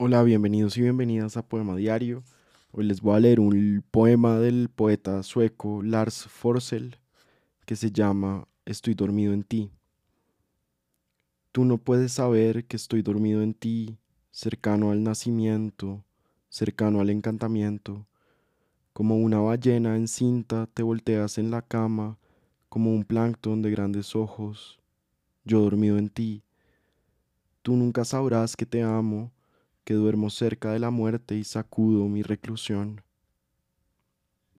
Hola, bienvenidos y bienvenidas a Poema Diario. Hoy les voy a leer un poema del poeta sueco Lars Forssell que se llama Estoy dormido en ti. Tú no puedes saber que estoy dormido en ti, cercano al nacimiento, cercano al encantamiento. Como una ballena encinta te volteas en la cama, como un plancton de grandes ojos. Yo dormido en ti. Tú nunca sabrás que te amo que duermo cerca de la muerte y sacudo mi reclusión.